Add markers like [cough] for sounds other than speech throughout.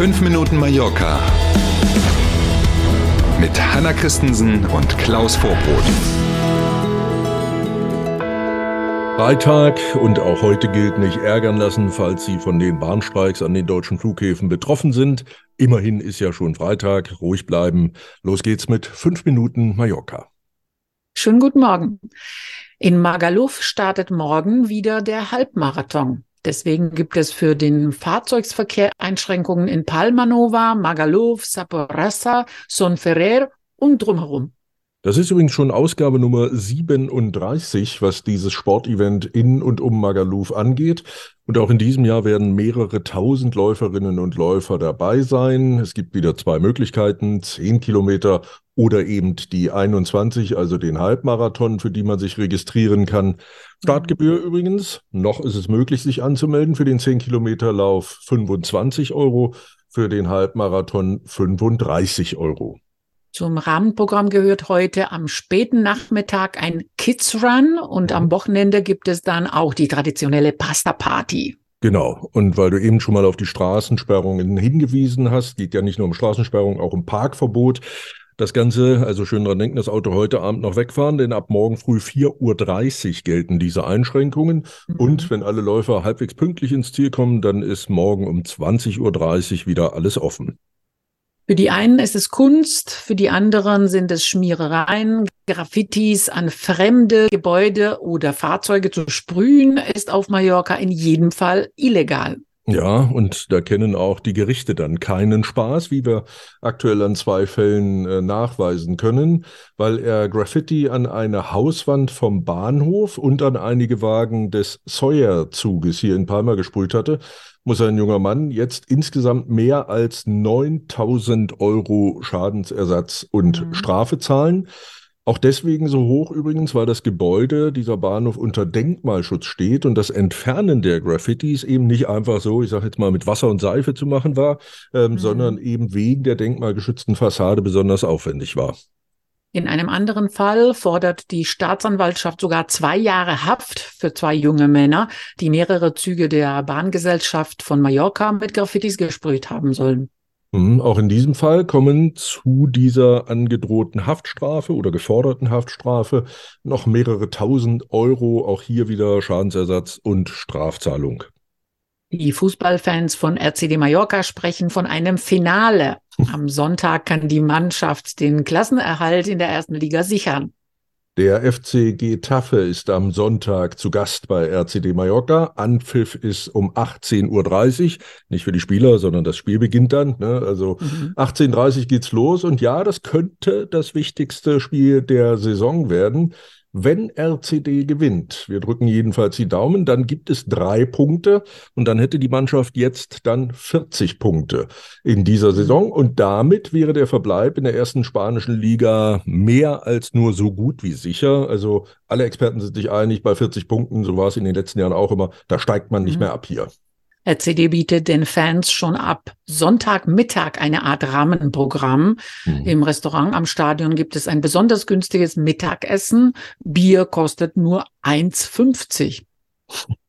5 Minuten Mallorca mit Hanna Christensen und Klaus Vorbrot. Freitag und auch heute gilt nicht ärgern lassen, falls Sie von den Bahnstreiks an den deutschen Flughäfen betroffen sind. Immerhin ist ja schon Freitag, ruhig bleiben. Los geht's mit 5 Minuten Mallorca. Schönen guten Morgen. In Magaluf startet morgen wieder der Halbmarathon. Deswegen gibt es für den Fahrzeugverkehr Einschränkungen in Palmanova, Magaluf, Saporassa, Son Ferrer und drumherum. Das ist übrigens schon Ausgabe Nummer 37, was dieses Sportevent in und um Magaluf angeht. Und auch in diesem Jahr werden mehrere tausend Läuferinnen und Läufer dabei sein. Es gibt wieder zwei Möglichkeiten, 10 Kilometer oder eben die 21, also den Halbmarathon, für die man sich registrieren kann. Startgebühr mhm. übrigens, noch ist es möglich, sich anzumelden für den 10 Kilometer Lauf 25 Euro, für den Halbmarathon 35 Euro. Zum Rahmenprogramm gehört heute am späten Nachmittag ein Kids Run und am Wochenende gibt es dann auch die traditionelle Pasta Party. Genau. Und weil du eben schon mal auf die Straßensperrungen hingewiesen hast, geht ja nicht nur um Straßensperrungen, auch um Parkverbot. Das Ganze, also schön dran denken, das Auto heute Abend noch wegfahren, denn ab morgen früh 4.30 Uhr gelten diese Einschränkungen. Mhm. Und wenn alle Läufer halbwegs pünktlich ins Ziel kommen, dann ist morgen um 20.30 Uhr wieder alles offen. Für die einen ist es Kunst, für die anderen sind es Schmierereien, Graffitis an fremde Gebäude oder Fahrzeuge zu sprühen, ist auf Mallorca in jedem Fall illegal. Ja, und da kennen auch die Gerichte dann keinen Spaß, wie wir aktuell an zwei Fällen äh, nachweisen können, weil er Graffiti an eine Hauswand vom Bahnhof und an einige Wagen des Sawyer-Zuges hier in Palma gesprüht hatte muss ein junger Mann jetzt insgesamt mehr als 9000 Euro Schadensersatz und mhm. Strafe zahlen. Auch deswegen so hoch übrigens, weil das Gebäude, dieser Bahnhof unter Denkmalschutz steht und das Entfernen der Graffitis eben nicht einfach so, ich sage jetzt mal, mit Wasser und Seife zu machen war, ähm, mhm. sondern eben wegen der denkmalgeschützten Fassade besonders aufwendig war. In einem anderen Fall fordert die Staatsanwaltschaft sogar zwei Jahre Haft für zwei junge Männer, die mehrere Züge der Bahngesellschaft von Mallorca mit Graffitis gesprüht haben sollen. Mhm, auch in diesem Fall kommen zu dieser angedrohten Haftstrafe oder geforderten Haftstrafe noch mehrere tausend Euro, auch hier wieder Schadensersatz und Strafzahlung. Die Fußballfans von RCD Mallorca sprechen von einem Finale. [laughs] Am Sonntag kann die Mannschaft den Klassenerhalt in der ersten Liga sichern. Der FC Getafe ist am Sonntag zu Gast bei RCD Mallorca. Anpfiff ist um 18.30 Uhr. Nicht für die Spieler, sondern das Spiel beginnt dann. Ne? Also mhm. 18.30 Uhr geht's los. Und ja, das könnte das wichtigste Spiel der Saison werden wenn RCD gewinnt, wir drücken jedenfalls die Daumen, dann gibt es drei Punkte und dann hätte die Mannschaft jetzt dann 40 Punkte in dieser Saison und damit wäre der Verbleib in der ersten spanischen Liga mehr als nur so gut wie sicher. Also alle Experten sind sich einig, bei 40 Punkten, so war es in den letzten Jahren auch immer, da steigt man nicht mhm. mehr ab hier. RCD bietet den Fans schon ab Sonntagmittag eine Art Rahmenprogramm. Mhm. Im Restaurant am Stadion gibt es ein besonders günstiges Mittagessen. Bier kostet nur 1,50.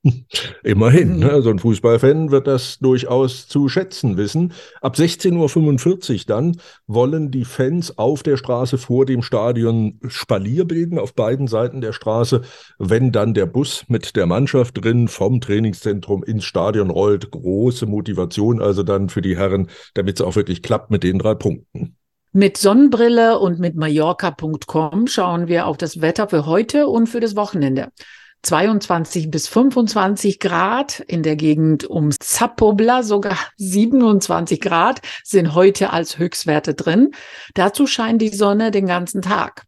[laughs] Immerhin, mhm. ne? so ein Fußballfan wird das durchaus zu schätzen wissen. Ab 16.45 Uhr dann wollen die Fans auf der Straße vor dem Stadion Spalier bilden, auf beiden Seiten der Straße. Wenn dann der Bus mit der Mannschaft drin vom Trainingszentrum ins Stadion rollt, große Motivation also dann für die Herren, damit es auch wirklich klappt mit den drei Punkten. Mit Sonnenbrille und mit Mallorca.com schauen wir auf das Wetter für heute und für das Wochenende. 22 bis 25 Grad. In der Gegend um Zapobla sogar 27 Grad sind heute als Höchstwerte drin. Dazu scheint die Sonne den ganzen Tag.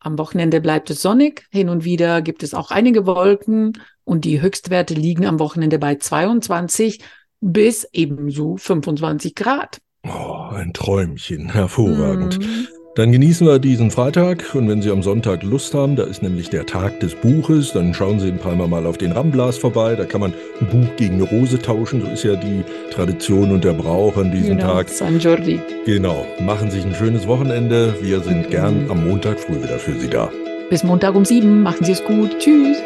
Am Wochenende bleibt es sonnig. Hin und wieder gibt es auch einige Wolken und die Höchstwerte liegen am Wochenende bei 22 bis ebenso 25 Grad. Oh, ein Träumchen. Hervorragend. Mm. Dann genießen wir diesen Freitag und wenn Sie am Sonntag Lust haben, da ist nämlich der Tag des Buches, dann schauen Sie in Palma mal auf den Ramblas vorbei. Da kann man ein Buch gegen eine Rose tauschen. So ist ja die Tradition und der Brauch an diesem genau, Tag. San Jordi. Genau. Machen Sie sich ein schönes Wochenende. Wir sind mhm. gern am Montag früh wieder für Sie da. Bis Montag um sieben. Machen Sie es gut. Tschüss.